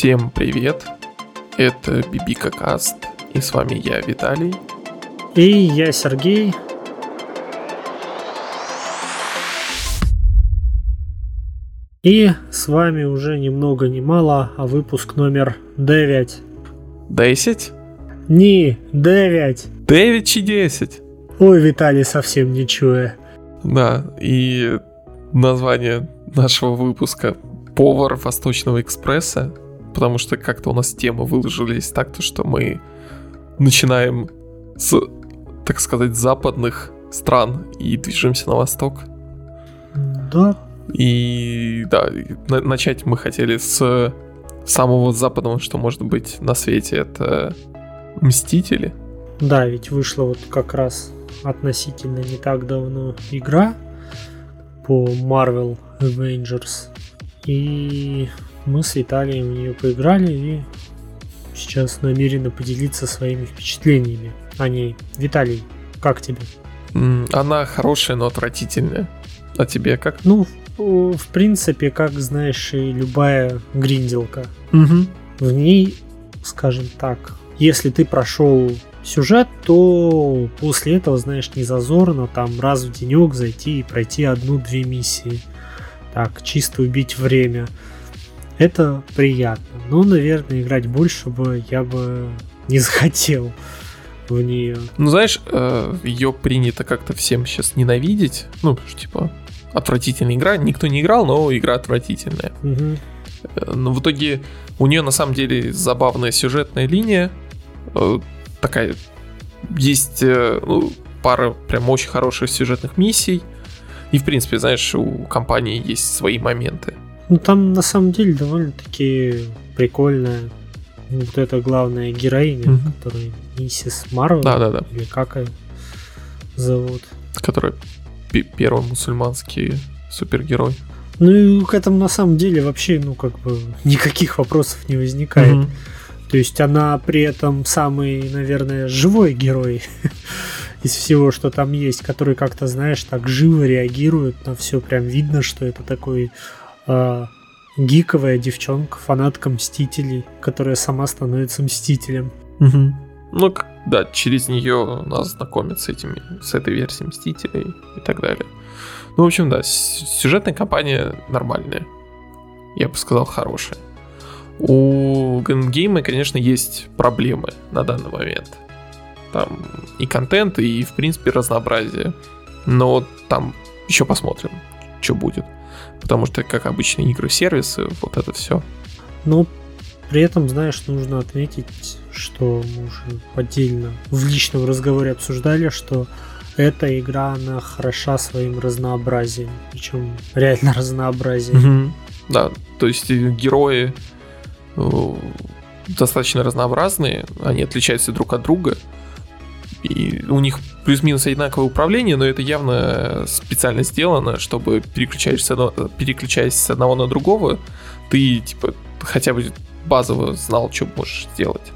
Всем привет! Это Бибика Каст, и с вами я, Виталий. И я, Сергей. И с вами уже ни много ни мало, а выпуск номер 9. 10? Не, 9. 9 чи 10? Ой, Виталий совсем не чуя. Да, и название нашего выпуска «Повар Восточного экспресса», потому что как-то у нас темы выложились так-то, что мы начинаем с, так сказать, западных стран и движемся на восток. Да. И да, на- начать мы хотели с самого западного, что может быть на свете, это Мстители. Да, ведь вышла вот как раз относительно не так давно игра по Marvel Avengers. И мы с Виталием в нее поиграли и сейчас намерены поделиться своими впечатлениями о ней. Виталий, как тебе? Она хорошая, но отвратительная. А тебе как? Ну, в, в принципе, как знаешь, и любая гринделка. Угу. В ней, скажем так, если ты прошел сюжет, то после этого, знаешь, не зазорно там раз в денек зайти и пройти одну-две миссии. Так, чисто убить время. Это приятно. Но, наверное, играть больше бы я бы не захотел в нее. Ну, знаешь, ее принято как-то всем сейчас ненавидеть. Ну, потому что, типа, отвратительная игра. Никто не играл, но игра отвратительная. Э, Но в итоге у нее на самом деле забавная сюжетная линия. Э, Такая есть э, ну, пара прям очень хороших сюжетных миссий. И, в принципе, знаешь, у компании есть свои моменты. Ну, там на самом деле довольно-таки прикольная вот эта главная героиня, Мгм. которая миссис Марвел. Да-да-да. Или как ее зовут. Который пе- первый мусульманский супергерой. Ну и к этому на самом деле вообще, ну как бы никаких вопросов не возникает. Мгм. То есть она при этом самый, наверное, живой герой из всего, что там есть, который как-то, знаешь, так живо реагирует на все. Прям видно, что это такой а, гиковая девчонка, фанатка Мстителей, которая сама становится Мстителем. Мгм. Ну, да, через нее нас знакомят с этими, с этой версией Мстителей и так далее. Ну, в общем, да, сюжетная кампания нормальная. Я бы сказал, хорошая. У Гейма, конечно, есть проблемы на данный момент. Там и контент, и, в принципе, разнообразие. Но там еще посмотрим, что будет. Потому что, как обычно, игры-сервисы, вот это все. Но при этом, знаешь, нужно отметить, что мы уже отдельно в личном разговоре обсуждали, что эта игра, она хороша своим разнообразием. Причем реально разнообразием. Да, то есть э, герои э, достаточно разнообразные, они отличаются друг от друга. И у них плюс-минус одинаковое управление, но это явно специально сделано, чтобы переключаясь с одного, переключаясь с одного на другого, ты типа хотя бы базово знал, что можешь сделать.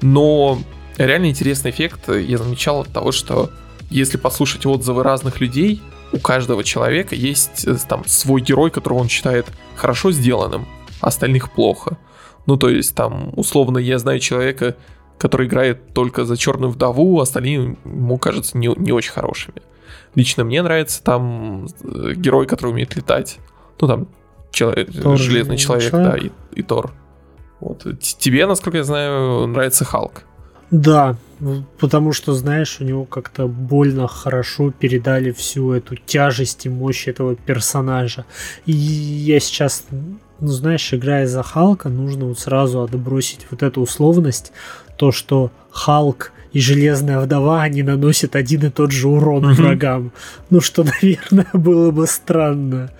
Но реально интересный эффект я замечал от того, что если послушать отзывы разных людей, у каждого человека есть э, там свой герой, которого он считает хорошо сделанным, остальных плохо. Ну, то есть, там, условно, я знаю человека, который играет только за черную вдову, остальные ему кажутся не, не очень хорошими. Лично мне нравится там э, герой, который умеет летать. Ну, там, человек, Тор, железный человек, человек. да, и, и Тор. Вот. Тебе, насколько я знаю, нравится Халк. Да, потому что, знаешь, у него как-то больно хорошо передали всю эту тяжесть и мощь этого персонажа. И я сейчас, ну знаешь, играя за Халка, нужно вот сразу отбросить вот эту условность, то, что Халк и Железная Вдова, они наносят один и тот же урон Мгм. врагам. Ну что, наверное, было бы странно.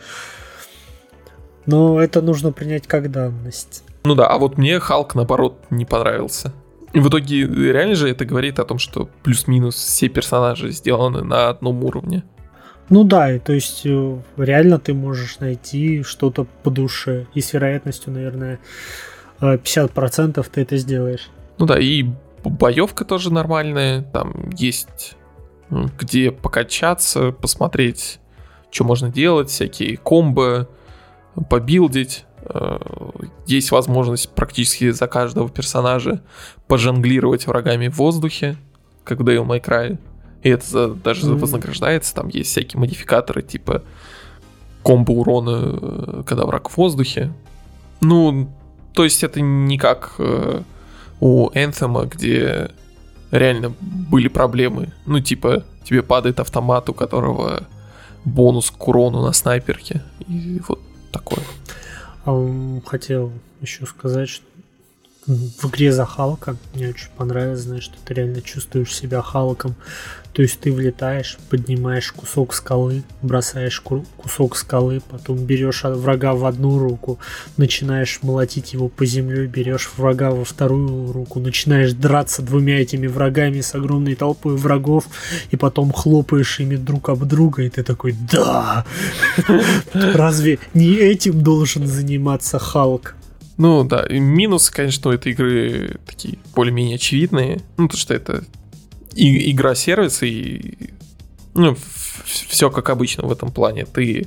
Но это нужно принять как данность. Ну да, а вот мне Халк, наоборот, не понравился. И в итоге реально же это говорит о том, что плюс-минус все персонажи сделаны на одном уровне. Ну да, и то есть э, реально ты можешь найти что-то по душе. И с вероятностью, наверное, э, 50% ты это сделаешь. Ну да, и боевка тоже нормальная. Там есть м, где покачаться, посмотреть, что можно делать, всякие комбо, побилдить. Э, есть возможность практически за каждого персонажа пожонглировать врагами в воздухе, как в Devil May Cry. И это даже mm-hmm. вознаграждается. Там есть всякие модификаторы, типа комбо урона, э, когда враг в воздухе. Ну, то есть это не как э, у Anthem, где реально были проблемы. Ну, типа, тебе падает автомат, у которого бонус к урону на снайперке. И вот такое. А, хотел еще сказать, что в игре за Халка мне очень понравилось, знаешь, что ты реально чувствуешь себя Халком. То есть ты влетаешь, поднимаешь кусок скалы, бросаешь кусок скалы, потом берешь врага в одну руку, начинаешь молотить его по земле, берешь врага во вторую руку, начинаешь драться двумя этими врагами с огромной толпой врагов, и потом хлопаешь ими друг об друга, и ты такой, да! Разве не этим должен заниматься Халк? Ну да, и минусы, конечно, у этой игры такие более-менее очевидные. Ну, то, что это и, игра сервис, и ну, все как обычно в этом плане. Ты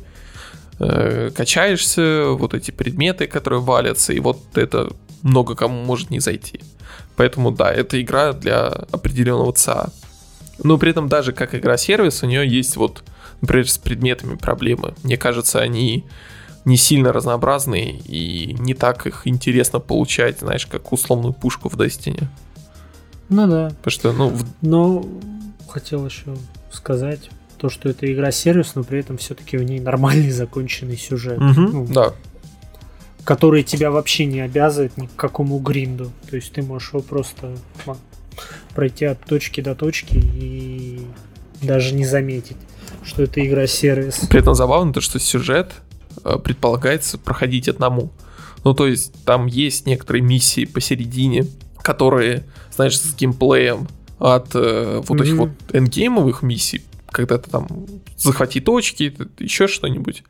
э, качаешься, вот эти предметы, которые валятся, и вот это много кому может не зайти. Поэтому да, это игра для определенного ЦА. Но при этом даже как игра-сервис у нее есть вот, например, с предметами проблемы. Мне кажется, они не сильно разнообразные и не так их интересно получать, знаешь, как условную пушку в Destiny. Ну да. Потому что, ну... В... Но хотел еще сказать то, что это игра-сервис, но при этом все-таки в ней нормальный законченный сюжет. Угу, ну, да. Который тебя вообще не обязывает ни к какому гринду. То есть ты можешь его просто пройти от точки до точки и даже не заметить, что это игра-сервис. При этом забавно то, что сюжет предполагается проходить одному. Ну, то есть там есть некоторые миссии посередине, которые, знаешь, с геймплеем от э, вот mm-hmm. этих вот эндгеймовых миссий, когда ты там захвати точки, еще что-нибудь,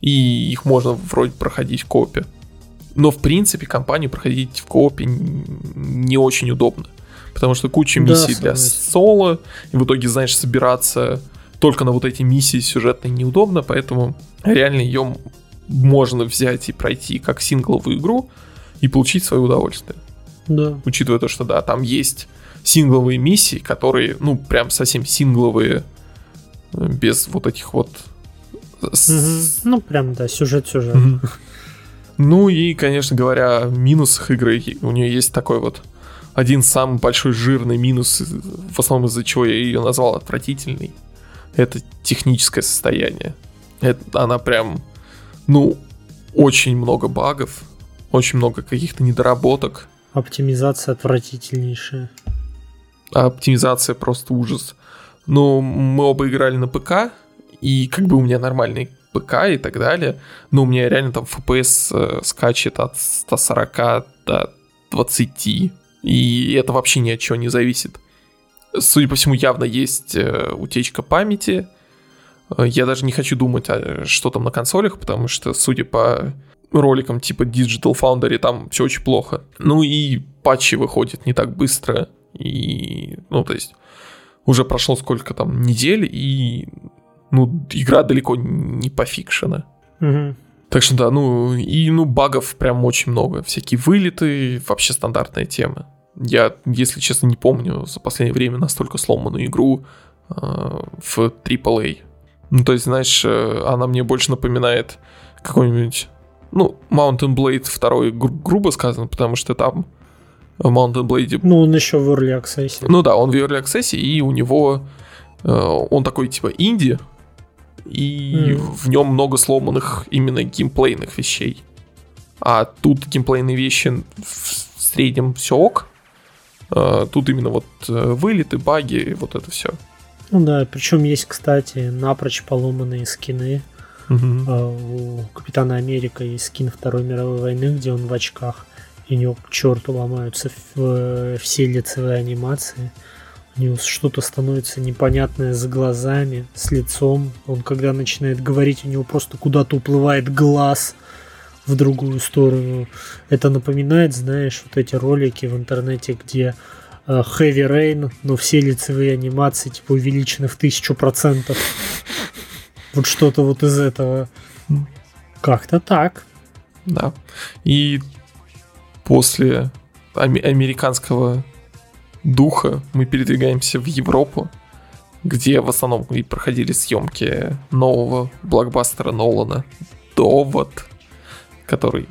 и их можно вроде проходить в копе. Но, в принципе, компанию проходить в коопе не очень удобно. Потому что куча миссий да, для соло, и в итоге, знаешь, собираться только на вот эти миссии сюжетные неудобно, поэтому реально ее можно взять и пройти как сингловую игру и получить свое удовольствие. Да. Учитывая то, что да, там есть сингловые миссии, которые, ну, прям совсем сингловые, э, без вот этих вот... Ну, прям, да, сюжет-сюжет. Угу. Ну и, конечно говоря, минусах игры у нее есть такой вот один самый большой жирный минус, в основном из-за чего я ее назвал отвратительный это техническое состояние. Это, она прям, ну, очень много багов, очень много каких-то недоработок. Оптимизация отвратительнейшая. А оптимизация просто ужас. Ну, мы оба играли на ПК, и как бы у меня нормальный ПК и так далее, но у меня реально там FPS э, скачет от 140 до 20, и это вообще ни от чего не зависит судя по всему, явно есть э, утечка памяти. Э, я даже не хочу думать, а что там на консолях, потому что, судя по роликам типа Digital Foundry, там все очень плохо. Ну и патчи выходят не так быстро. И, ну, то есть, уже прошло сколько там недель, и, ну, игра далеко не пофикшена. Угу. Так что да, ну, и, ну, багов прям очень много. Всякие вылеты, вообще стандартная тема. Я, если честно, не помню за последнее время настолько сломанную игру э, в AAA. Ну, то есть, знаешь, э, она мне больше напоминает какой-нибудь, ну, Mountain Blade 2, гру- грубо сказано, потому что там Mountain Blade... Ну, он еще в Early Access. Ну да, он в Early Access, и у него... Э, он такой, типа, инди, и mm. в нем много сломанных именно геймплейных вещей. А тут геймплейные вещи в среднем все ок, тут именно вот э, вылеты, баги, вот это все. Ну да, причем есть, кстати, напрочь поломанные скины. Угу. У Капитана Америка есть скин Второй мировой войны, где он в очках, и у него к черту ломаются э, все лицевые анимации. У него что-то становится непонятное с глазами, с лицом. Он когда начинает говорить, у него просто куда-то уплывает глаз в другую сторону. Это напоминает, знаешь, вот эти ролики в интернете, где э, Heavy Rain, но все лицевые анимации типа увеличены в тысячу процентов. Вот что-то вот из этого. Как-то так. Да. И после американского духа мы передвигаемся в Европу, где в основном и проходили съемки нового блокбастера Нолана «Довод», который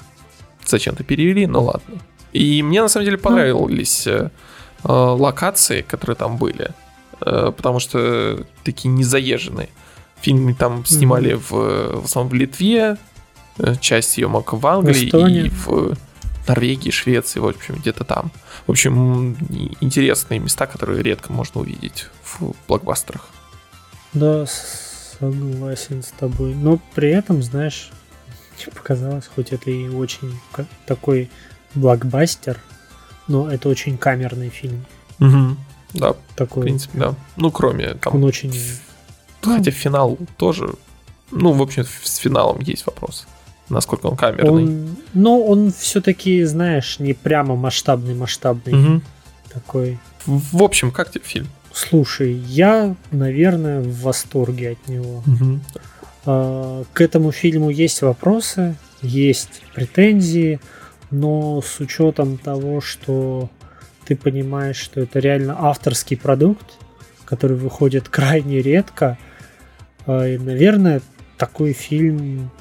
зачем-то перевели, но ладно. И мне на самом деле понравились э, э, локации, которые там были, э, потому что такие незаезженные. Фильмы там снимали mm-hmm. в, в основном в Литве, э, часть съемок в Англии Эстония. и в Норвегии, Швеции, в общем, где-то там. В общем, интересные места, которые редко можно увидеть в блокбастерах. Да, согласен с тобой. Но при этом, знаешь, показалось, хоть это и очень такой блокбастер, но это очень камерный фильм. Угу. Да, такой. в принципе, да. Ну, кроме там... Он очень... Хотя финал тоже... Ну, в общем, с финалом есть вопрос насколько он камерный. Он, ну, он все-таки, знаешь, не прямо масштабный, масштабный угу. такой. В, в общем, как тебе фильм? Слушай, я, наверное, в восторге от него. Угу. А, к этому фильму есть вопросы, есть претензии, но с учетом того, что ты понимаешь, что это реально авторский продукт, который выходит крайне редко, а, и, наверное, такой фильм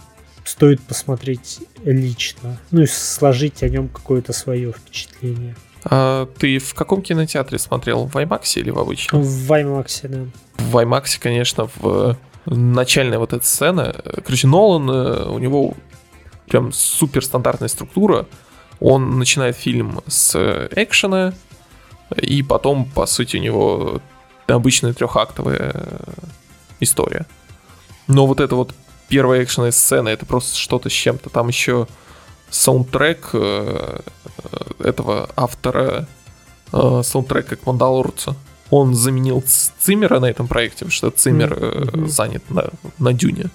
стоит посмотреть лично, ну и сложить о нем какое-то свое впечатление. А ты в каком кинотеатре смотрел? В IMAX или в обычном? В IMAX, да. В IMAX, конечно, в начальная вот эта сцена. Короче, Нолан, э, у него прям супер стандартная структура. Он начинает фильм с экшена, и потом, по сути, у него обычная трехактовая история. Но вот это вот первая экшенная сцена, это просто что-то с чем-то. Там еще саундтрек э, этого автора э, саундтрека к Мандалорцу. Он заменил Циммера на этом проекте, потому что Циммер mm-hmm. занят на, на Дюне.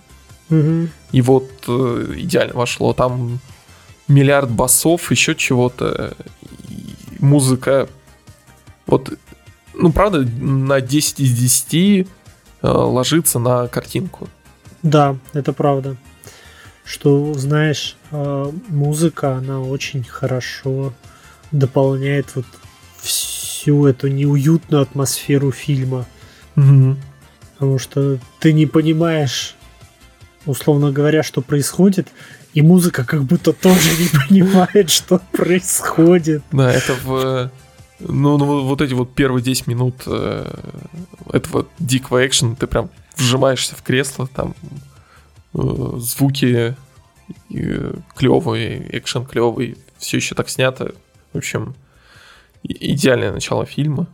Mm-hmm. И вот идеально вошло. Там миллиард басов, еще чего-то. Музыка. Вот, ну, правда, на 10 из 10 ложится на картинку. Да, это правда. Что, знаешь, музыка, она очень хорошо дополняет вот всю эту неуютную атмосферу фильма. Угу. Потому что ты не понимаешь, условно говоря, что происходит, и музыка как будто тоже не понимает, что происходит. Да, это в... Ну, ну вот эти вот первые 10 минут э, этого дикого экшена, ты прям вжимаешься в кресло, там э, звуки э, клевые, экшен клевый, все еще так снято. В общем, идеальное начало фильма.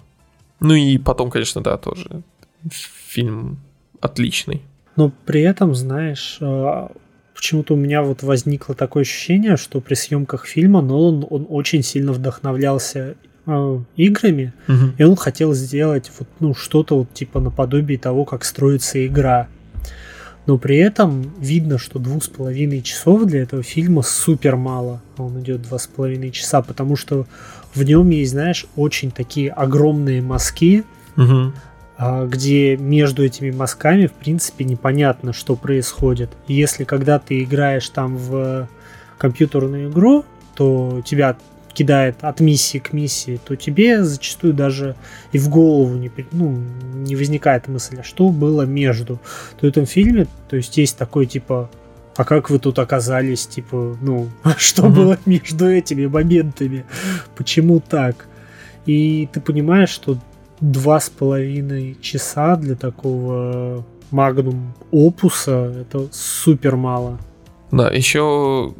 Ну и потом, конечно, да, тоже фильм отличный. Но при этом, знаешь, э, почему-то у меня вот возникло такое ощущение, что при съемках фильма Нолан он очень сильно вдохновлялся э, играми, угу. и он хотел сделать вот ну что-то вот типа наподобие того, как строится игра. Но при этом видно, что двух с половиной часов для этого фильма супер мало. Он идет два с половиной часа, потому что в нем есть, знаешь, очень такие огромные мазки, угу. где между этими мазками, в принципе, непонятно, что происходит. И если когда ты играешь там в компьютерную игру, то тебя кидает от миссии к миссии, то тебе зачастую даже и в голову не, ну, не возникает мысль, а что было между. То в этом фильме, то есть есть такой типа а как вы тут оказались, типа, ну, что mm-hmm. было между этими моментами, почему так? И ты понимаешь, что два с половиной часа для такого магнум опуса это супер мало. Да, еще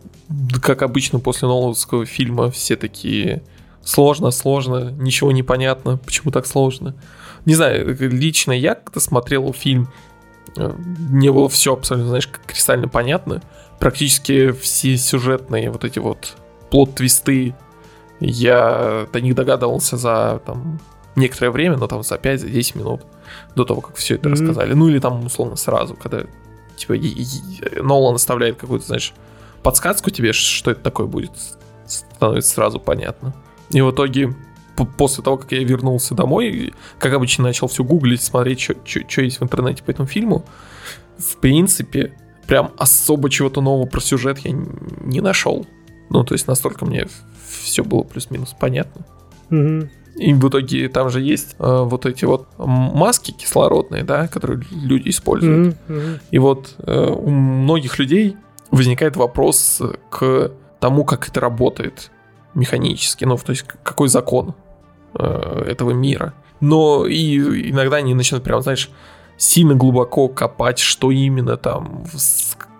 как обычно после Нолановского фильма, все такие сложно, сложно, ничего не понятно, почему так сложно. Не знаю, лично я когда смотрел фильм, э, мне было все абсолютно, знаешь, кристально понятно. Практически все сюжетные вот эти вот плод-твисты я до них догадывался за там некоторое время, но там за 5-10 минут до того, как все это mm-hmm. рассказали. Ну или там условно сразу, когда типа Нолан оставляет какую-то, знаешь, подсказку тебе, что это такое будет, становится сразу понятно. И в итоге, после того, как я вернулся домой, как обычно начал все гуглить, смотреть, что есть в интернете по этому фильму, в принципе, прям особо чего-то нового про сюжет я не нашел. Ну, то есть настолько мне все было плюс-минус понятно. Мгм. И в итоге там же есть э, вот эти вот маски кислородные, да, которые люди используют. Мгм. И вот э, у многих людей возникает вопрос к тому, как это работает механически, ну, то есть какой закон э, этого мира. Но и иногда они начинают прям, знаешь, сильно глубоко копать, что именно там,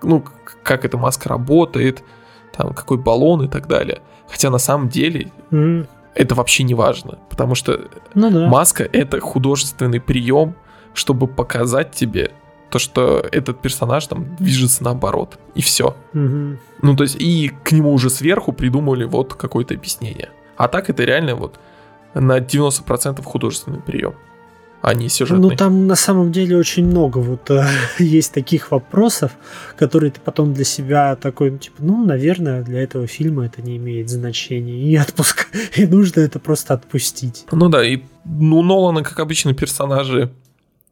ну, как эта маска работает, там, какой баллон и так далее. Хотя на самом деле Мгм. это вообще не важно, потому что Ну да. Маска — это художественный прием, чтобы показать тебе то, что этот персонаж там движется наоборот. И все. Мгм. Ну, то есть, и к нему уже сверху придумали вот какое-то объяснение. А так это реально вот на 90% художественный прием, а не сюжетный. Ну там на самом деле очень много вот э, есть таких вопросов, которые ты потом для себя такой, ну, типа, ну, наверное, для этого фильма это не имеет значения. И отпуск, и нужно это просто отпустить. Ну да, и ну, Нолана, как обычно, персонажи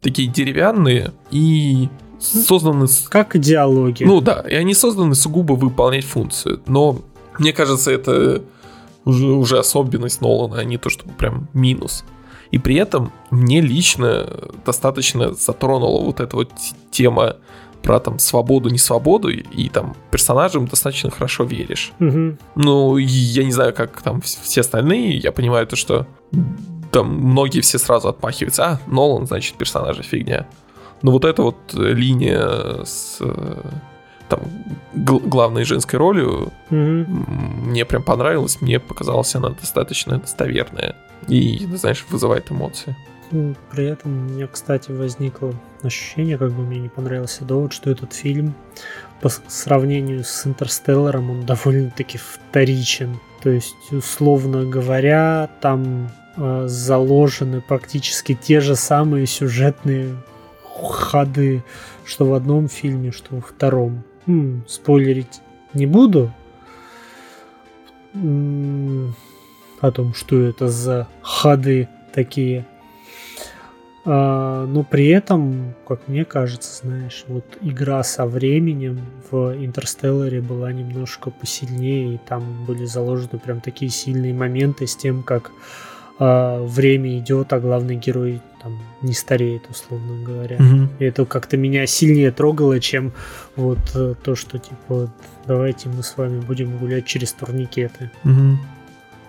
такие деревянные и созданы Как диалоги. Ну да, и они созданы сугубо выполнять функцию. Но мне кажется, это уже, уже особенность Нолана, а не то, чтобы прям минус. И при этом мне лично достаточно затронула вот эта вот тема про там свободу, не свободу, и, там персонажам достаточно хорошо веришь. Мгм. Ну, я не знаю, как там вс- все остальные, я понимаю то, что там многие все сразу отмахиваются, а, Нолан, значит, персонажа фигня. Но вот эта вот э, линия с э, там гл- главной женской ролью м, мне прям понравилась, мне показалась она достаточно достоверная и, ну, знаешь, вызывает эмоции. Ну, При этом у меня, кстати, возникло ощущение, как бы мне не понравился довод, что этот фильм по сравнению с Интерстелларом, он довольно-таки вторичен. То есть, условно говоря, там заложены практически те же самые сюжетные ходы, что в одном фильме, что во втором. М, спойлерить не буду. О том, что это за ходы такие. А, но при этом, как мне кажется, знаешь, вот игра со временем в Интерстелларе была немножко посильнее, и там были заложены прям такие сильные моменты с тем, как а, время идет, а главный герой там не стареет, условно говоря. И это как-то меня сильнее трогало, чем вот э, то, что типа давайте мы с вами будем гулять через турникеты. Мгм.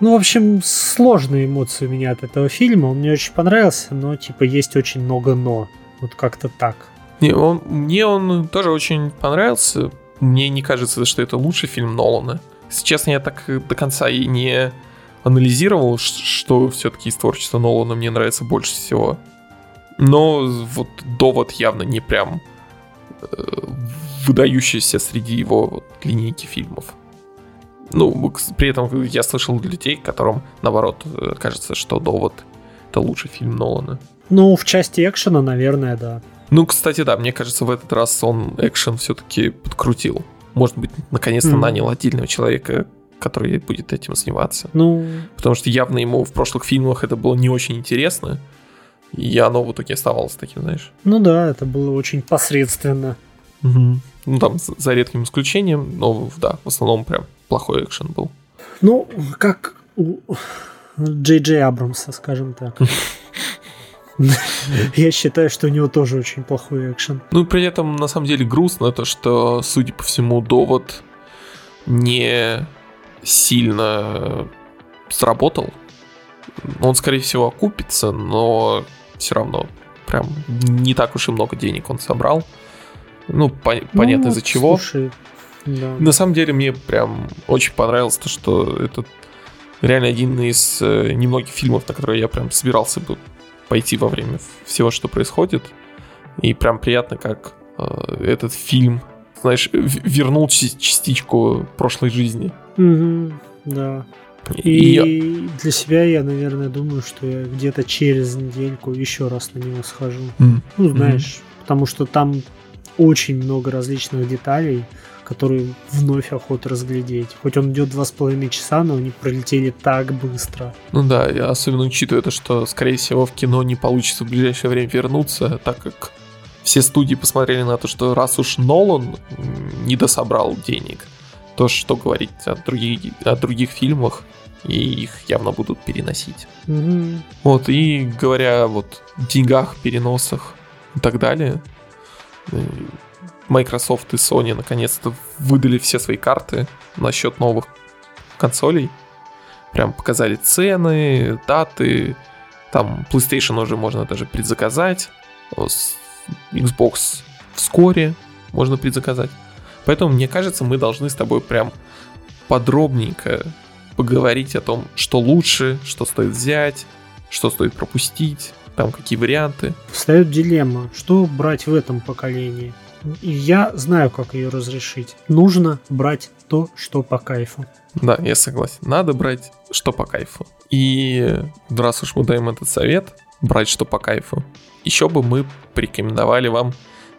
Ну, в общем, сложные эмоции у меня от этого фильма. Он мне очень понравился, но типа есть очень много но. Вот как-то так. Не, он, мне он тоже очень понравился. Мне не кажется, что это лучший фильм Нолана. Если честно, я так до конца и не анализировал, что все-таки из творчества Нолана мне нравится больше всего. Но вот довод явно не прям э, выдающийся среди его вот линейки фильмов. Ну, при этом я слышал людей, которым, наоборот, э, кажется, что довод это лучший фильм Нолана. Ну, в части экшена, наверное, да. Ну, кстати, да, мне кажется, в этот раз он экшен все-таки подкрутил. Может быть, наконец-то Мгм. нанял отдельного человека, который будет этим заниматься. Ну, Потому что явно ему в прошлых фильмах это было не очень интересно. И оно в итоге оставалось таким, знаешь. ну да, это было очень посредственно. Ну, там, за за редким исключением, но да, в основном прям плохой экшен был. Ну, как у Джей Джей Абрамса, скажем так. Я считаю, что у него тоже очень плохой экшен. Ну, при этом, на самом деле, грустно то, что, судя по всему, довод не сильно сработал. Он, скорее всего, окупится, но все равно прям не так уж и много денег он собрал. Ну, понятно Ну, из-за чего. Слушай, да. На самом деле, мне прям очень понравилось то, что это реально один из э, немногих фильмов, на которые я прям собирался бы пойти во время всего, что происходит. И прям приятно, как э, этот фильм, знаешь, вернул частичку прошлой жизни. Мгм, да. И И для себя я, наверное, думаю, что я где-то через недельку еще раз на него схожу. М. Ну, знаешь, потому что там очень много различных деталей, которые вновь охота разглядеть. Хоть он идет два с половиной часа, но они пролетели так быстро. Ну да, я особенно учитывая то, что, скорее всего, в кино не получится в ближайшее время вернуться, так как все студии посмотрели на то, что раз уж Нолан не дособрал денег, то, что говорить о других, о других фильмах, и их явно будут переносить. Мгм. Вот, и говоря вот деньгах, переносах и так далее, э, Microsoft и Sony наконец-то выдали все свои карты насчет новых консолей. Прям показали цены, даты. Там PlayStation уже можно даже предзаказать. С- Xbox вскоре можно предзаказать. Поэтому, мне кажется, мы должны с тобой прям подробненько поговорить о том, что лучше, что стоит взять, что стоит пропустить, там какие варианты. Встает дилемма, что брать в этом поколении. И я знаю, как ее разрешить. Нужно брать то, что по кайфу. Да, я согласен. Надо брать, что по кайфу. И раз уж мы даем этот совет, брать, что по кайфу, еще бы мы порекомендовали вам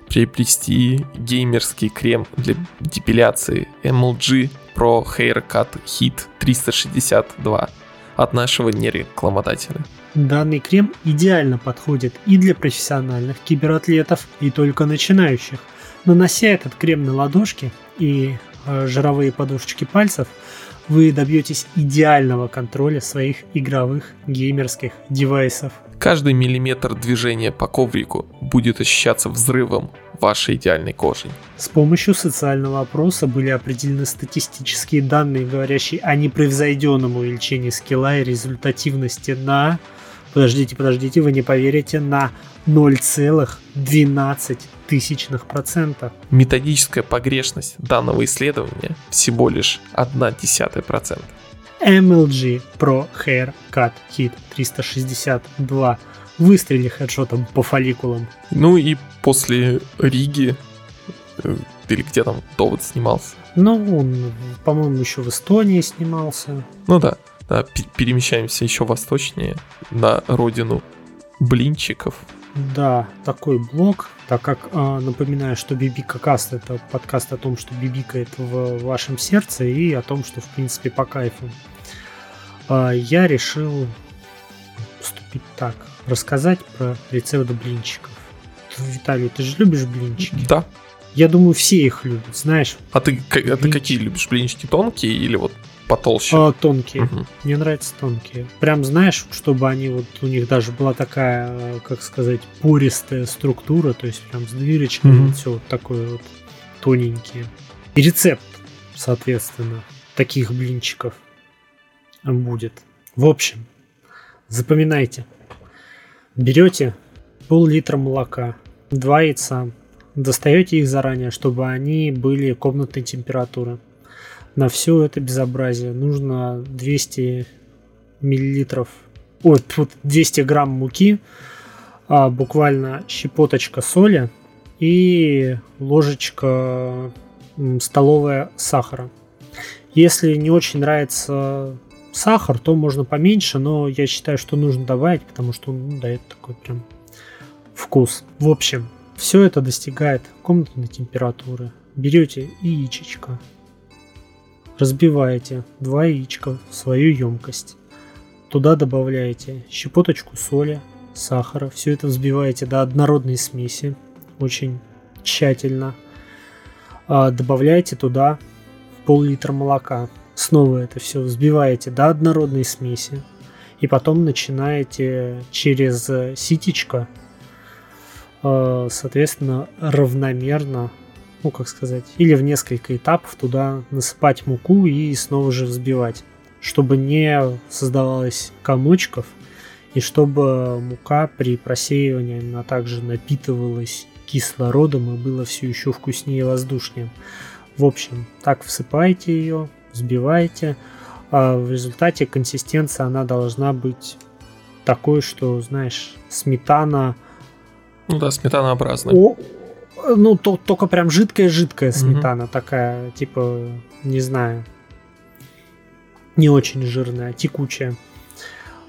приобрести геймерский крем для депиляции MLG Pro Haircut Hit 362 от нашего нерекламодателя. Данный крем идеально подходит и для профессиональных кибератлетов, и только начинающих. Нанося этот крем на ладошки и э, жировые подушечки пальцев, вы добьетесь идеального контроля своих игровых геймерских девайсов. Каждый миллиметр движения по коврику будет ощущаться взрывом вашей идеальной кожи. С помощью социального опроса были определены статистические данные, говорящие о непревзойденном увеличении скилла и результативности на... Подождите, подождите, вы не поверите, на 0,12 тысячных процента. Методическая погрешность данного исследования всего лишь 0,1%. MLG Pro Haircut Kit 362. Выстрели хедшотом по фолликулам. Ну и после Риги, э, или где там Довод снимался. Ну, он, по-моему, еще в Эстонии снимался. Ну да, да, пе- перемещаемся еще восточнее, на родину блинчиков. Да, такой блог, так как а, напоминаю, что Бибика Каст это подкаст о том, что бибикает в вашем сердце и о том, что в принципе по кайфу. А, я решил поступить так, рассказать про рецепт блинчиков. Виталий, ты же любишь блинчики? Да. Я думаю, все их любят, знаешь, А ты, к- а ты Блинчики. какие любишь? Блинчики тонкие или вот потолще? а, тонкие. Мгм. Мне нравятся тонкие. Прям знаешь, чтобы они вот у них даже была такая, как сказать, пористая структура, то есть прям с дырочками, Мгм. все вот такое вот тоненькие. И рецепт, соответственно, таких блинчиков будет. В общем, запоминайте. Берете пол-литра молока, два яйца, достаете их заранее, чтобы они были комнатной температуры. На все это безобразие нужно 200 миллилитров, ой, тут 200 грамм муки, а, буквально щепоточка соли и ложечка столовая сахара. Если не очень нравится сахар, то можно поменьше, но я считаю, что нужно добавить, потому что он ну, дает такой прям вкус. В общем, все это достигает комнатной температуры. Берете яичечко, разбиваете два яичка в свою емкость. Туда добавляете щепоточку соли, сахара. Все это взбиваете до однородной смеси. Очень тщательно. А, Добавляете туда пол-литра молока. Снова это все взбиваете до однородной смеси. И потом начинаете через э, ситечко, э, соответственно, равномерно, ну как сказать, или в несколько этапов туда насыпать муку и снова же взбивать, чтобы не создавалось комочков и чтобы мука при просеивании она также напитывалась кислородом и было все еще вкуснее и воздушнее. В общем, так всыпаете ее, взбиваете. А в результате консистенция она должна быть такой, что, знаешь, сметана... Ну да, сметанообразный. О, ну, то, только прям жидкая-жидкая сметана такая, типа, не знаю, не очень жирная, текучая.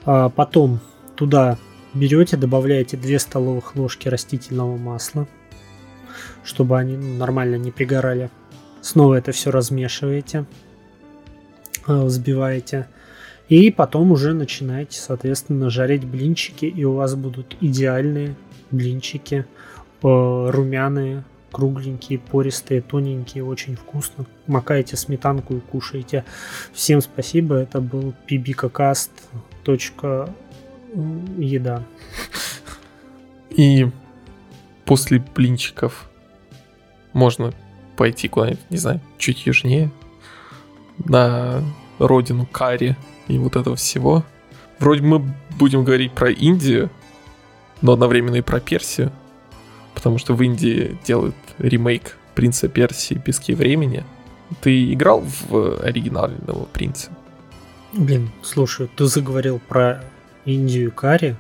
А потом туда берете, добавляете 2 столовых ложки растительного масла, чтобы они ну, нормально не пригорали. Снова это все размешиваете, взбиваете. И потом уже начинаете, соответственно, жарить блинчики, и у вас будут идеальные блинчики, э, румяные, кругленькие, пористые, тоненькие, очень вкусно. Макаете сметанку и кушаете. Всем спасибо, это был pbkcast. еда. И после блинчиков можно пойти куда-нибудь, не знаю, чуть южнее, на родину карри и вот этого всего. Вроде мы будем говорить про Индию, но одновременно и про Персию, потому что в Индии делают ремейк «Принца Персии. Пески времени». Ты играл в оригинального принца? Блин, слушай, ты заговорил про Индию и карри.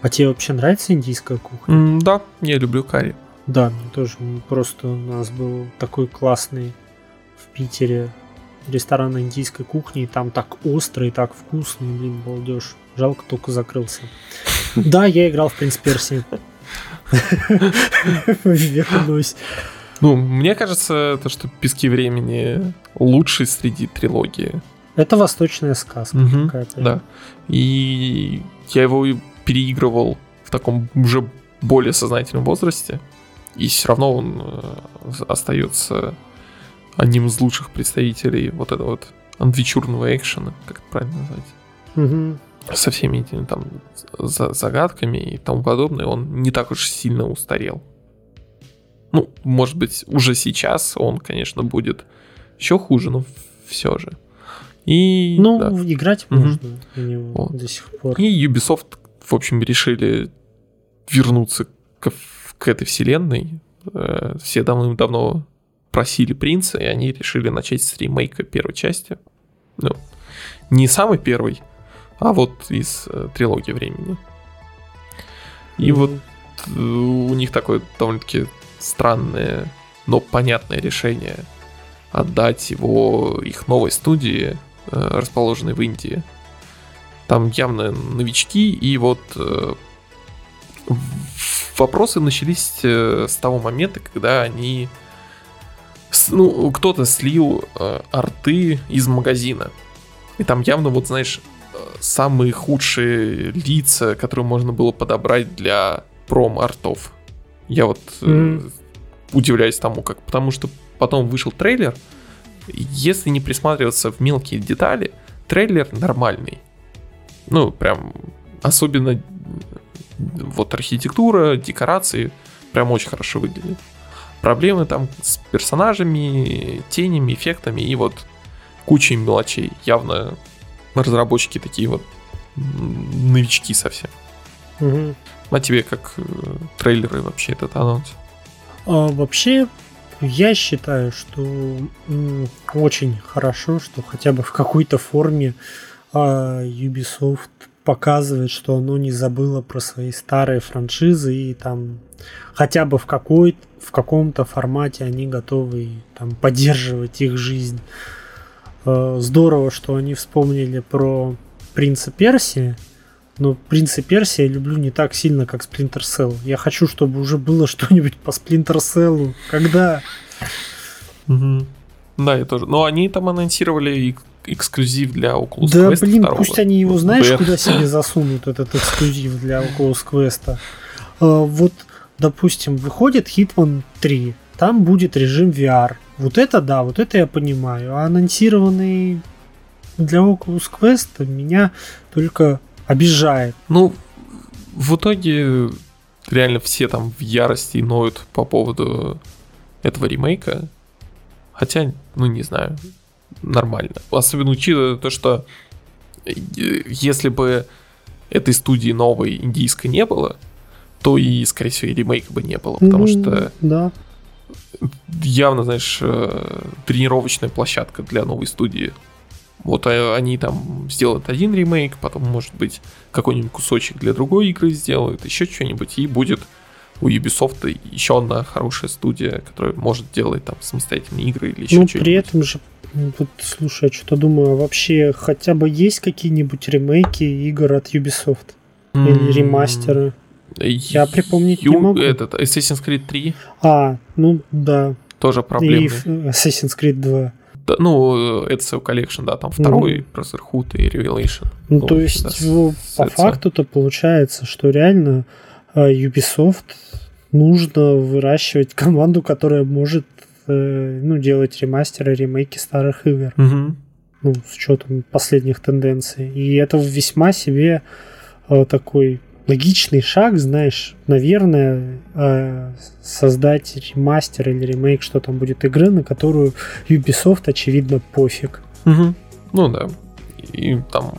А тебе вообще нравится индийская кухня? Mm, да, я люблю карри. Да, мне тоже. Просто у нас был такой классный в Питере ресторан индийской кухни, и там так остро и так вкусно, и, блин, балдеж. Жалко, только закрылся. Да, я играл в «Принц Персии». Вернусь. Ну, мне кажется, то, что «Пески времени» лучший среди трилогии. Это восточная сказка угу, какая-то. Да. И я его переигрывал в таком уже более сознательном возрасте. И все равно он э, остается одним из лучших представителей вот этого вот анвичурного экшена, как это правильно назвать. Угу. Со всеми этими там загадками и тому подобное, он не так уж сильно устарел. Ну, может быть, уже сейчас он, конечно, будет еще хуже, но все же. И, ну, да. играть можно угу. в него вот. до сих пор. И Ubisoft, в общем, решили вернуться к, к этой вселенной. Э, все давным-давно просили принца, и они решили начать с ремейка первой части. Ну, не самый первый, а вот из э, трилогии времени. И mm-hmm. вот э, у них такое довольно-таки странное, но понятное решение отдать его их новой студии, э, расположенной в Индии. Там явно новички, и вот э, вопросы начались э, с того момента, когда они ну, кто-то слил э, арты из магазина. И там явно, вот знаешь, э, самые худшие лица, которые можно было подобрать для пром-артов. Я вот э, удивляюсь тому, как. Потому что потом вышел трейлер. Если не присматриваться в мелкие детали, трейлер нормальный. Ну, прям особенно вот архитектура, декорации прям очень хорошо выглядит проблемы там с персонажами, тенями, эффектами и вот кучей мелочей. Явно разработчики такие вот новички совсем. Угу. А тебе как э, трейлеры вообще этот анонс? А, вообще, я считаю, что очень хорошо, что хотя бы в какой-то форме а, Ubisoft показывает, что оно не забыло про свои старые франшизы и там хотя бы в какой в каком-то формате они готовы там поддерживать их жизнь. Э, здорово, что они вспомнили про Принца Персии, но Принца Персии я люблю не так сильно, как Splinter Cell. Я хочу, чтобы уже было что-нибудь по Splinter Cell. Когда? Да, я тоже. Но они там анонсировали эксклюзив для Oculus да, Quest. Да, блин, 2. пусть они его, знаешь, VR. куда себе засунут, этот эксклюзив для Oculus Quest. А, вот, допустим, выходит Hitman 3, там будет режим VR. Вот это да, вот это я понимаю. А анонсированный для Oculus Quest меня только обижает. Ну, в итоге реально все там в ярости ноют по поводу этого ремейка. Хотя, ну не знаю, нормально. Особенно учитывая то, что э, если бы этой студии новой индийской не было, то и, скорее всего, и ремейка бы не было, потому mm, что да. явно, знаешь, э, тренировочная площадка для новой студии. Вот а, они там сделают один ремейк, потом, может быть, какой-нибудь кусочек для другой игры сделают, еще что-нибудь, и будет у Ubisoft еще одна хорошая студия, которая может делать там самостоятельные игры или еще ну, что-нибудь. при этом же вот, слушай, я что-то думаю, а вообще хотя бы есть какие-нибудь ремейки игр от Ubisoft? Mm-hmm. Или ремастеры? Я припомнить Ю... не могу. Этот Assassin's Creed 3. А, ну да. Тоже проблемы. И Assassin's Creed 2. Да, ну, Ezio Collection, да, там второй, mm. Brotherhood и Revelation. Ну, ну то есть, да, по факту-то получается, что реально uh, Ubisoft нужно выращивать команду, которая может э, ну, делать ремастеры, ремейки старых игр. Угу. Ну, с учетом последних тенденций. И это весьма себе э, такой логичный шаг, знаешь, наверное, э, создать ремастер или ремейк, что там будет игры, на которую Ubisoft, очевидно, пофиг. Угу. Ну да. И там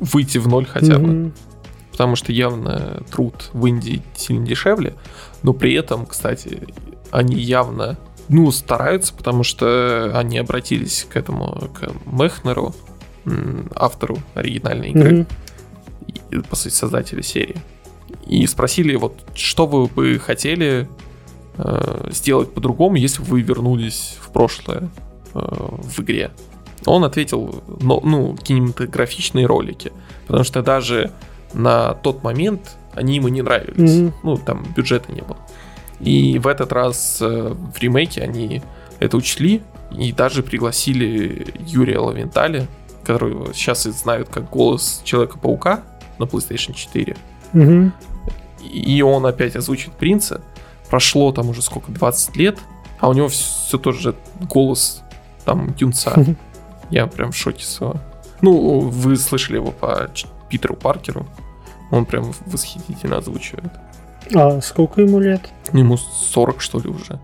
выйти в ноль хотя бы. Угу. Потому что явно труд в Индии сильно дешевле. Но при этом, кстати, они явно ну, стараются, потому что они обратились к этому, к Мехнеру, автору оригинальной игры. Угу по сути, создатели серии. И спросили, вот, что вы бы хотели э, сделать по-другому, если бы вы вернулись в прошлое э, в игре. Он ответил, ну, ну, кинематографичные ролики, потому что даже на тот момент они ему не нравились. Mm-hmm. Ну, там бюджета не было. И в этот раз э, в ремейке они это учли и даже пригласили Юрия Лавентали, которого сейчас знают как голос Человека-паука, на PlayStation 4. Угу. И он опять озвучит принца. Прошло там уже сколько, 20 лет, а у него все тот же голос там юнца. Я прям в шоке с его. Ну, вы слышали его по Питеру Паркеру. Он прям восхитительно озвучивает. А сколько ему лет? Ему 40, что ли, уже.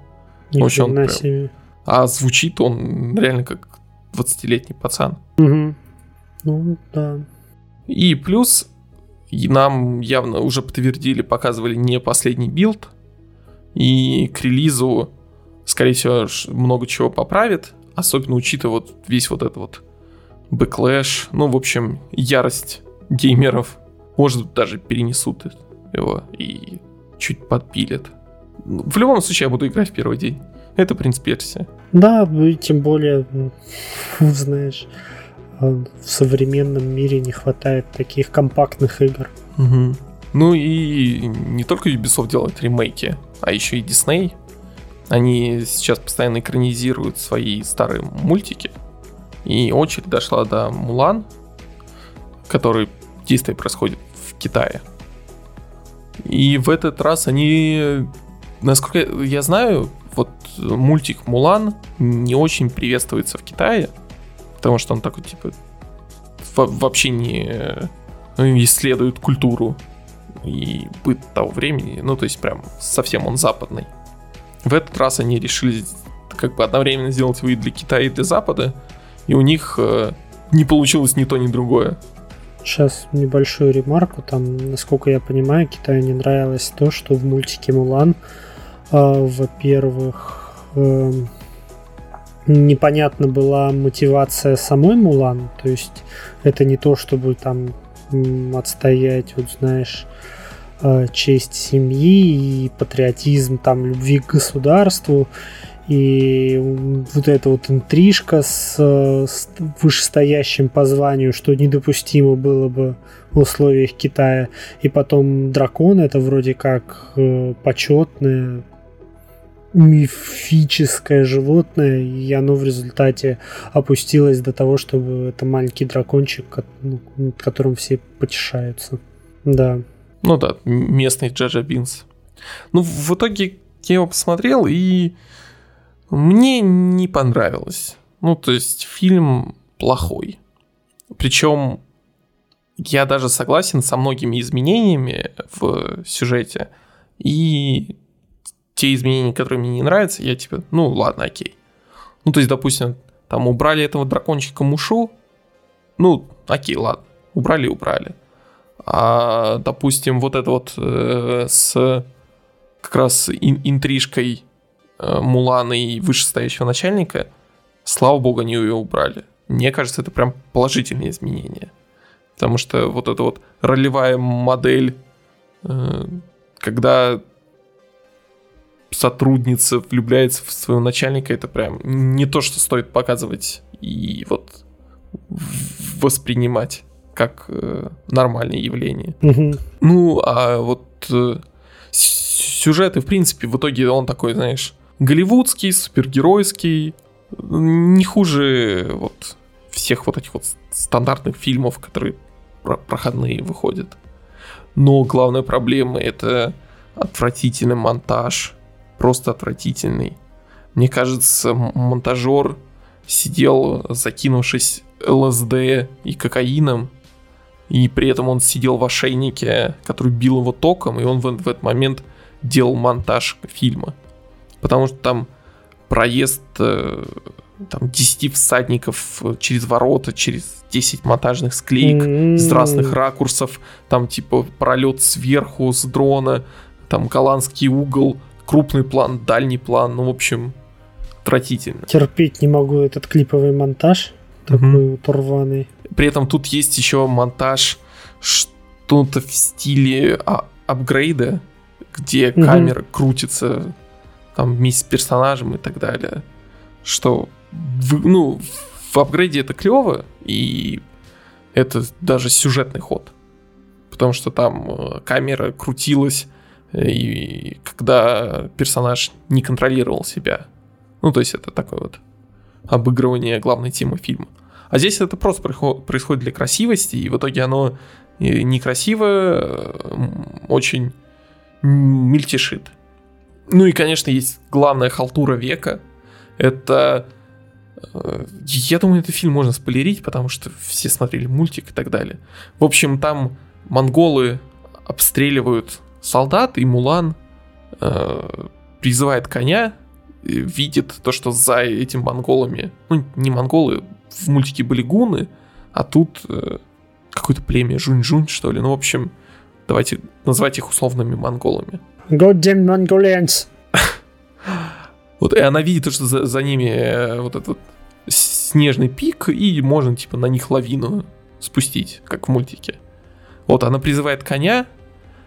Ни он прям... себе. А звучит он реально как 20-летний пацан. Угу. Ну, да. И плюс и нам явно уже подтвердили, показывали не последний билд. И к релизу, скорее всего, много чего поправит. Особенно учитывая вот весь вот этот вот backlash. Ну, в общем, ярость геймеров. Может, даже перенесут его и чуть подпилят. В любом случае, я буду играть в первый день. Это принцип версия. Да, и тем более, знаешь, в современном мире не хватает таких компактных игр. Угу. Ну и не только Ubisoft делает ремейки, а еще и Disney. Они сейчас постоянно экранизируют свои старые мультики. И очередь дошла до Мулан, который действие происходит в Китае. И в этот раз они, насколько я знаю, вот мультик Мулан не очень приветствуется в Китае потому что он такой, типа, вообще не э, исследует культуру и быт того времени, ну, то есть прям совсем он западный. В этот раз они решили как бы одновременно сделать выйд для Китая и для Запада, и у них э, не получилось ни то, ни другое. Сейчас небольшую ремарку, там, насколько я понимаю, Китаю не нравилось то, что в мультике Мулан, э, во-первых, э, непонятна была мотивация самой Мулан, то есть это не то, чтобы там отстоять, вот знаешь, э, честь семьи и патриотизм, там, любви к государству, и вот эта вот интрижка с, с вышестоящим по званию, что недопустимо было бы в условиях Китая, и потом дракон, это вроде как э, почетное, мифическое животное, и оно в результате опустилось до того, чтобы это маленький дракончик, ну, над которым все потешаются. Да. Ну да, местный Джаджа Бинс. Ну, в итоге я его посмотрел, и мне не понравилось. Ну, то есть фильм плохой. Причем я даже согласен со многими изменениями в сюжете. И те изменения, которые мне не нравятся, я типа, ну ладно, окей. Ну, то есть, допустим, там убрали этого дракончика Мушу, ну, окей, ладно, убрали убрали. А, допустим, вот это вот э, с как раз ин интрижкой Мулана и вышестоящего начальника, слава богу, они ее убрали. Мне кажется, это прям положительные изменения. Потому что вот эта вот ролевая модель, э, когда сотрудница влюбляется в своего начальника, это прям не то, что стоит показывать и вот воспринимать как э, нормальное явление. Угу. Ну, а вот э, сюжеты, в принципе, в итоге он такой, знаешь, голливудский, супергеройский, не хуже вот всех вот этих вот стандартных фильмов, которые проходные выходят. Но главная проблема это отвратительный монтаж, просто отвратительный. Мне кажется, монтажер сидел, закинувшись ЛСД и кокаином, и при этом он сидел в ошейнике, который бил его током, и он в, в этот момент делал монтаж фильма. Потому что там проезд э, там 10 всадников через ворота, через 10 монтажных склеек mm-hmm. из разных ракурсов, там типа пролет сверху с дрона, там голландский угол, крупный план, дальний план, ну, в общем, отвратительно. Терпеть не могу этот клиповый монтаж, такой mm-hmm. При этом тут есть еще монтаж что-то в стиле а- апгрейда, где mm-hmm. камера крутится там вместе с персонажем и так далее. Что, ну, в апгрейде это клево, и это даже сюжетный ход. Потому что там э, камера крутилась, э, и когда персонаж не контролировал себя. Ну, то есть это такое вот обыгрывание главной темы фильма. А здесь это просто происходит для красивости, и в итоге оно э, некрасиво, очень мельтешит. Ну и, конечно, есть главная халтура века. Это... Э, я думаю, этот фильм можно спойлерить, потому что все смотрели мультик и так далее. В общем, там монголы обстреливают солдат, и Мулан э, призывает коня, видит то, что за этим монголами... Ну, не монголы, в мультике были гуны, а тут э, какое-то племя Жунь-Жунь, что ли. Ну, в общем, давайте назвать их условными монголами. Goddamn Mongolians. вот, и она видит, что за, за ними э, вот этот снежный пик, и можно, типа, на них лавину спустить, как в мультике. Вот, она призывает коня,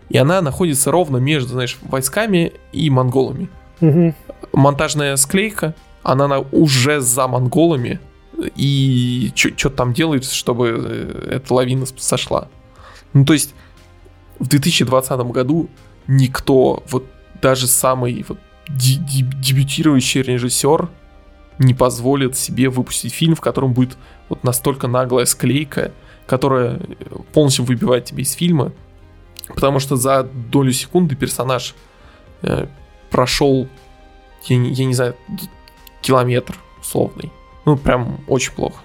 и она находится ровно между, знаешь, войсками и монголами. Угу. Монтажная склейка, она, она уже за монголами, и что там делает, чтобы э, эта лавина сошла. Ну, то есть, в 2020 году никто, вот даже самый вот, дебютирующий режиссер не позволит себе выпустить фильм, в котором будет вот настолько наглая склейка, которая полностью выбивает тебя из фильма, потому что за долю секунды персонаж э, прошел, я, я не знаю, километр условный. Ну, прям очень плохо.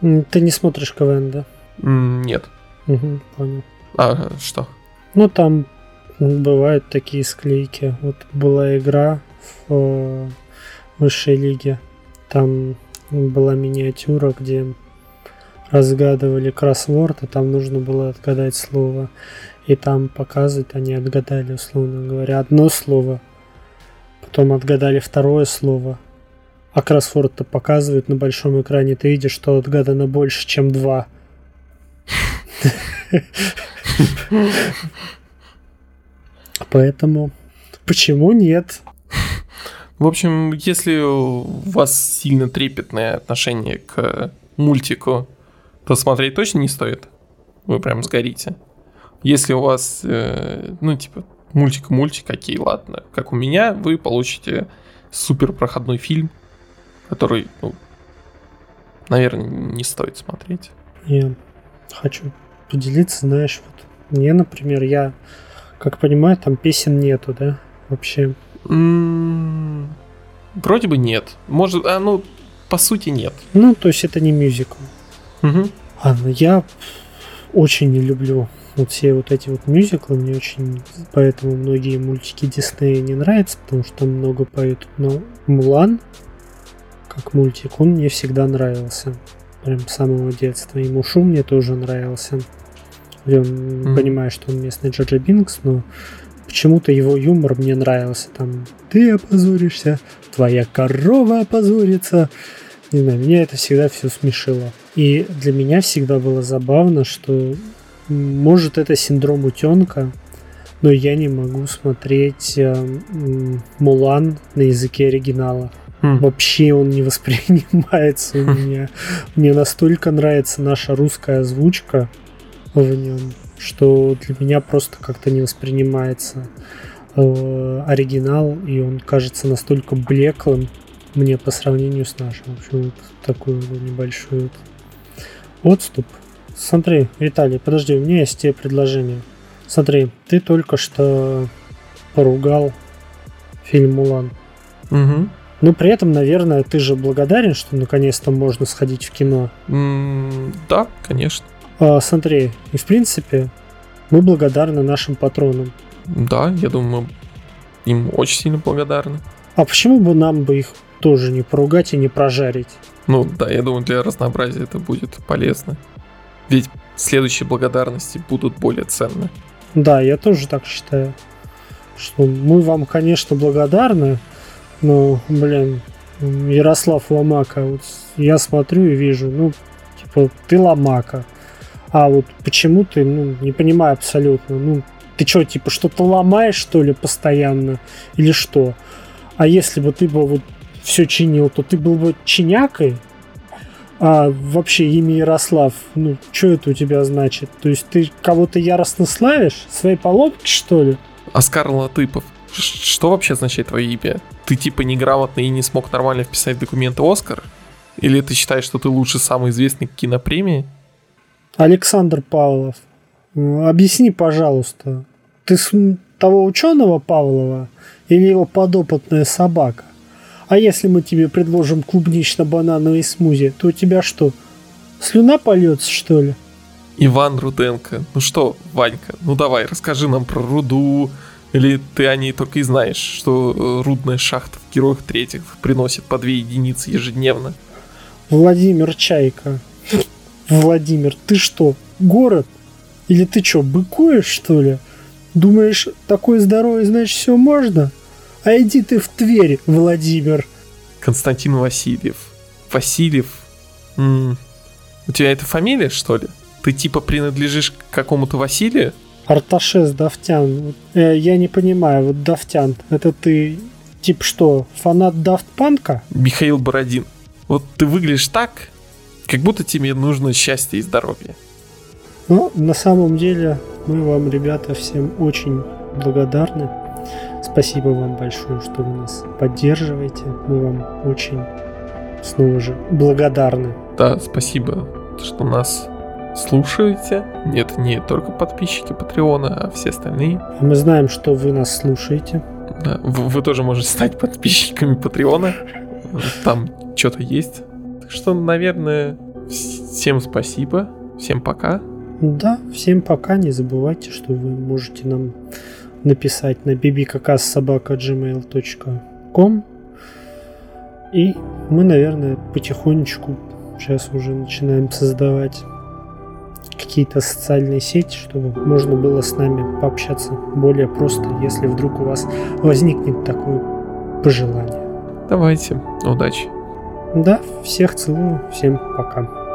Ты не смотришь КВН, да? Нет. Угу, понял. А что? Ну, там бывают такие склейки. Вот была игра в э, высшей лиге. Там была миниатюра, где разгадывали кроссворд, и там нужно было отгадать слово. И там показывают, они отгадали, условно говоря, одно слово. Потом отгадали второе слово. А кроссворд-то показывает на большом экране, ты видишь, что отгадано больше, чем два. Поэтому почему нет? В общем, если у вас сильно трепетное отношение к мультику, то смотреть точно не стоит. Вы прям сгорите. Если у вас, э, ну, типа, мультик-мультик, окей, ладно. Как у меня, вы получите супер проходной фильм, который, ну, наверное, не стоит смотреть. Я хочу поделиться, знаешь, вот мне, например, я как понимаю, там песен нету, да? Вообще. М-м- вроде бы нет. Может, а ну, по сути, нет. Ну, то есть это не мюзикл. Угу. А, ну я очень не люблю вот все вот эти вот мюзиклы. Мне очень поэтому многие мультики Диснея не нравятся, потому что там много поют. Но Мулан, как мультик, он мне всегда нравился. Прям с самого детства. И Мушу мне тоже нравился. Я mm-hmm. понимаю, что он местный Джаджа Бинкс, но почему-то его юмор мне нравился. Там ты опозоришься, твоя корова опозорится. Не знаю, меня это всегда все смешило. И для меня всегда было забавно, что может это синдром утенка, но я не могу смотреть э, Мулан на языке оригинала. Mm. Вообще он не воспринимается у меня. Мне настолько нравится наша русская озвучка, в нем, что для меня просто как-то не воспринимается э, оригинал, и он кажется настолько блеклым мне по сравнению с нашим. В общем, вот такой небольшой вот отступ. Смотри, Виталий, подожди, у меня есть тебе предложение. Смотри, ты только что поругал фильм Мулан. Угу. Но при этом, наверное, ты же благодарен, что наконец-то можно сходить в кино. М, Да, конечно. А, смотри, и в принципе, мы благодарны нашим патронам. Да, я думаю, мы им очень сильно благодарны. А почему бы нам бы их тоже не поругать и не прожарить? Ну да, я думаю, для разнообразия это будет полезно. Ведь следующие благодарности будут более ценны. Да, я тоже так считаю. Что мы вам, конечно, благодарны, но, блин, Ярослав Ломака, вот я смотрю и вижу, ну, типа, ты Ломака. А вот почему ты, ну, не понимаю абсолютно. Ну, ты что, типа, что-то ломаешь, что ли, постоянно? Или что? А если бы ты бы вот все чинил, то ты был бы чинякой? А вообще имя Ярослав, ну, что это у тебя значит? То есть ты кого-то яростно славишь? Свои поломки, что ли? Оскар Латыпов. Что вообще означает твое имя? Ты типа неграмотный и не смог нормально вписать документы Оскар? Или ты считаешь, что ты лучше самый известный кинопремии? Александр Павлов, объясни, пожалуйста, ты с того ученого Павлова или его подопытная собака? А если мы тебе предложим клубнично-банановый смузи, то у тебя что, слюна польется, что ли? Иван Руденко. Ну что, Ванька, ну давай, расскажи нам про руду. Или ты о ней только и знаешь, что э, рудная шахта в героях третьих приносит по две единицы ежедневно. Владимир Чайка. Владимир, ты что, город? Или ты что, быкуешь, что ли? Думаешь, такое здоровье, значит, все можно? А иди ты в Тверь, Владимир. Константин Васильев. Васильев. М, У тебя это фамилия, что ли? Ты типа принадлежишь к какому-то Василию? Арташес Давтян. Вот, э, я не понимаю, вот Давтян, это ты типа что, фанат Дафтпанка? Михаил Бородин. Вот ты выглядишь так, как будто тебе нужно счастье и здоровье. Ну, на самом деле, мы вам, ребята, всем очень благодарны. Спасибо вам большое, что вы нас поддерживаете. Мы вам очень, снова же, благодарны. Да, спасибо, что нас слушаете. Нет, не только подписчики Патреона, а все остальные. Мы знаем, что вы нас слушаете. Да, вы, вы тоже можете стать подписчиками Патреона. Там что-то есть. Так что, наверное, всем спасибо. Всем пока. Да, всем пока. Не забывайте, что вы можете нам написать на bbkakassobaka.gmail.com И мы, наверное, потихонечку сейчас уже начинаем создавать какие-то социальные сети, чтобы можно было с нами пообщаться более просто, если вдруг у вас возникнет такое пожелание. Давайте. Удачи. Да, всех целую, всем пока.